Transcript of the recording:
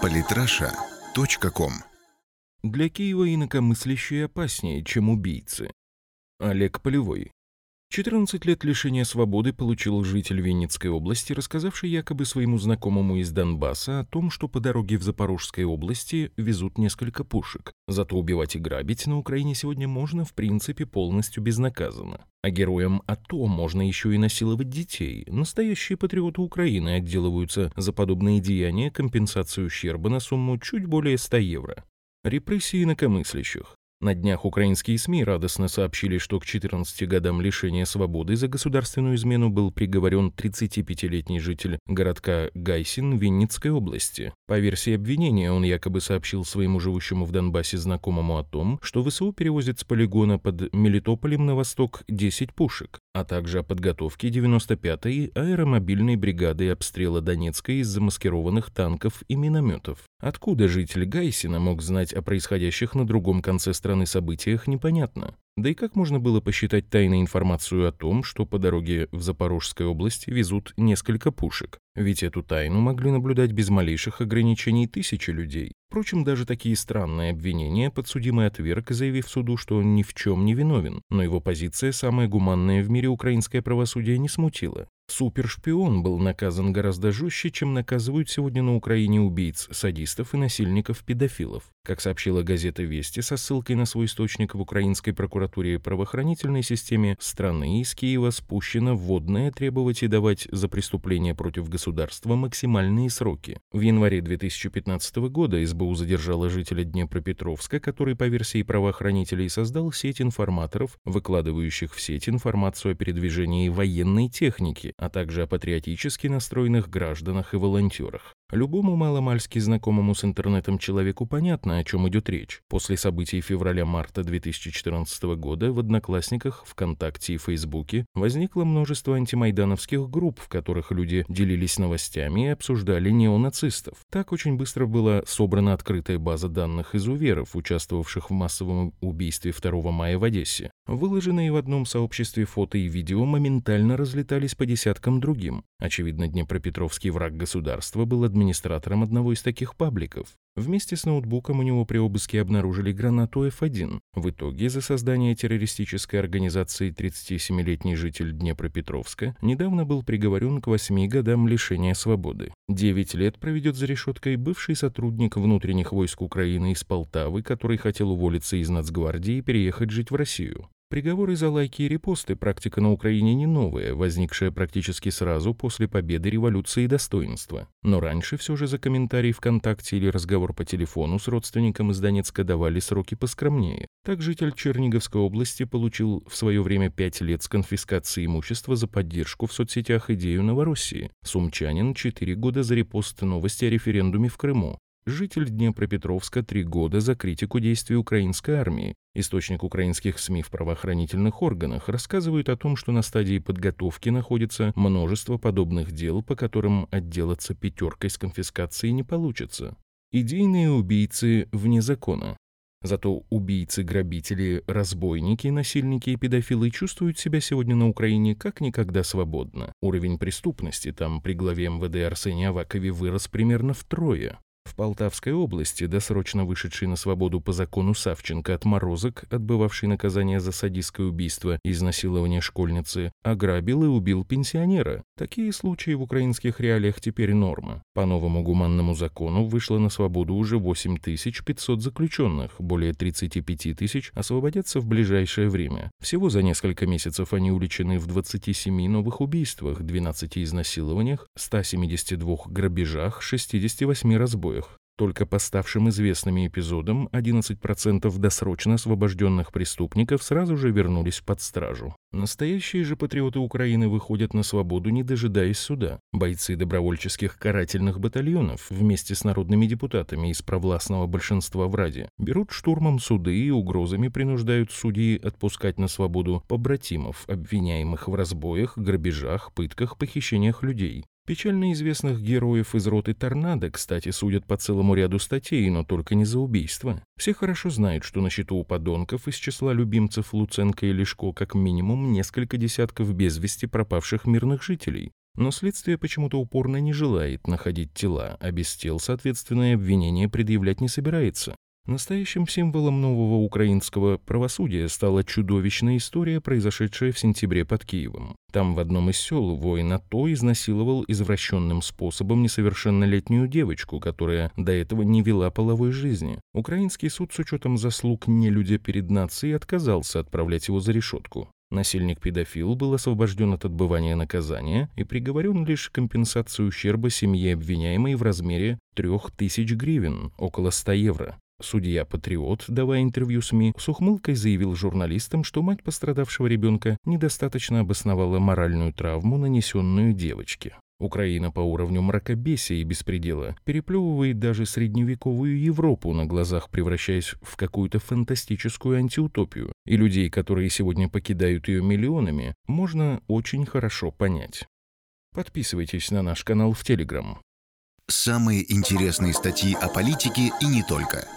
Политраша.ком Для Киева инакомыслящие опаснее, чем убийцы. Олег Полевой. 14 лет лишения свободы получил житель Винницкой области, рассказавший якобы своему знакомому из Донбасса о том, что по дороге в Запорожской области везут несколько пушек. Зато убивать и грабить на Украине сегодня можно, в принципе, полностью безнаказанно. А героям АТО можно еще и насиловать детей. Настоящие патриоты Украины отделываются за подобные деяния компенсацию ущерба на сумму чуть более 100 евро. Репрессии инакомыслящих. На днях украинские СМИ радостно сообщили, что к 14 годам лишения свободы за государственную измену был приговорен 35-летний житель городка Гайсин Винницкой области. По версии обвинения, он якобы сообщил своему живущему в Донбассе знакомому о том, что ВСУ перевозит с полигона под Мелитополем на восток 10 пушек, а также о подготовке 95-й аэромобильной бригады обстрела Донецкой из замаскированных танков и минометов. Откуда житель Гайсина мог знать о происходящих на другом конце страны событиях, непонятно. Да и как можно было посчитать тайной информацию о том, что по дороге в Запорожской области везут несколько пушек? Ведь эту тайну могли наблюдать без малейших ограничений тысячи людей. Впрочем, даже такие странные обвинения подсудимый отверг, заявив суду, что он ни в чем не виновен, но его позиция, самая гуманная в мире украинское правосудие, не смутила. Супершпион был наказан гораздо жестче, чем наказывают сегодня на Украине убийц, садистов и насильников-педофилов. Как сообщила газета «Вести» со ссылкой на свой источник в украинской прокуратуре и правоохранительной системе страны из Киева спущено вводное требовать и давать за преступления против государства максимальные сроки. В январе 2015 года СБУ задержала жителя Днепропетровска, который, по версии правоохранителей, создал сеть информаторов, выкладывающих в сеть информацию о передвижении военной техники, а также о патриотически настроенных гражданах и волонтерах. Любому маломальски знакомому с интернетом человеку понятно, о чем идет речь. После событий февраля-марта 2014 года в Одноклассниках, ВКонтакте и Фейсбуке возникло множество антимайдановских групп, в которых люди делились новостями и обсуждали неонацистов. Так очень быстро была собрана открытая база данных изуверов, участвовавших в массовом убийстве 2 мая в Одессе. Выложенные в одном сообществе фото и видео моментально разлетались по десяткам другим. Очевидно, Днепропетровский враг государства был администратором одного из таких пабликов. Вместе с ноутбуком у него при обыске обнаружили гранату F1. В итоге за создание террористической организации 37-летний житель Днепропетровска недавно был приговорен к 8 годам лишения свободы. 9 лет проведет за решеткой бывший сотрудник внутренних войск Украины из Полтавы, который хотел уволиться из Нацгвардии и переехать жить в Россию. Приговоры за лайки и репосты – практика на Украине не новая, возникшая практически сразу после победы революции и достоинства. Но раньше все же за комментарий ВКонтакте или разговор по телефону с родственником из Донецка давали сроки поскромнее. Так житель Черниговской области получил в свое время 5 лет с конфискацией имущества за поддержку в соцсетях идею Новороссии. Сумчанин – 4 года за репост новости о референдуме в Крыму. Житель Днепропетровска три года за критику действий украинской армии. Источник украинских СМИ в правоохранительных органах рассказывает о том, что на стадии подготовки находится множество подобных дел, по которым отделаться пятеркой с конфискацией не получится. Идейные убийцы вне закона. Зато убийцы, грабители, разбойники, насильники и педофилы чувствуют себя сегодня на Украине как никогда свободно. Уровень преступности там при главе МВД Арсении Авакове вырос примерно втрое. В Полтавской области, досрочно вышедший на свободу по закону Савченко отморозок, отбывавший наказание за садистское убийство и изнасилование школьницы, ограбил и убил пенсионера. Такие случаи в украинских реалиях теперь норма. По новому гуманному закону вышло на свободу уже 8500 заключенных, более 35 тысяч освободятся в ближайшее время. Всего за несколько месяцев они уличены в 27 новых убийствах, 12 изнасилованиях, 172 грабежах, 68 разбоях. Только по ставшим известными эпизодам 11% досрочно освобожденных преступников сразу же вернулись под стражу. Настоящие же патриоты Украины выходят на свободу, не дожидаясь суда. Бойцы добровольческих карательных батальонов вместе с народными депутатами из провластного большинства в Раде берут штурмом суды и угрозами принуждают судьи отпускать на свободу побратимов, обвиняемых в разбоях, грабежах, пытках, похищениях людей. Печально известных героев из роты «Торнадо», кстати, судят по целому ряду статей, но только не за убийство. Все хорошо знают, что на счету у подонков из числа любимцев Луценко и Лешко как минимум несколько десятков без вести пропавших мирных жителей. Но следствие почему-то упорно не желает находить тела, а без тел, соответственно, обвинение предъявлять не собирается. Настоящим символом нового украинского правосудия стала чудовищная история, произошедшая в сентябре под Киевом. Там в одном из сел воин АТО изнасиловал извращенным способом несовершеннолетнюю девочку, которая до этого не вела половой жизни. Украинский суд с учетом заслуг нелюдя перед нацией отказался отправлять его за решетку. Насильник-педофил был освобожден от отбывания наказания и приговорен лишь к компенсации ущерба семье обвиняемой в размере 3000 гривен, около 100 евро. Судья-патриот, давая интервью СМИ, с ухмылкой заявил журналистам, что мать пострадавшего ребенка недостаточно обосновала моральную травму, нанесенную девочке. Украина по уровню мракобесия и беспредела переплевывает даже средневековую Европу на глазах, превращаясь в какую-то фантастическую антиутопию, и людей, которые сегодня покидают ее миллионами, можно очень хорошо понять. Подписывайтесь на наш канал в Телеграм. Самые интересные статьи о политике и не только –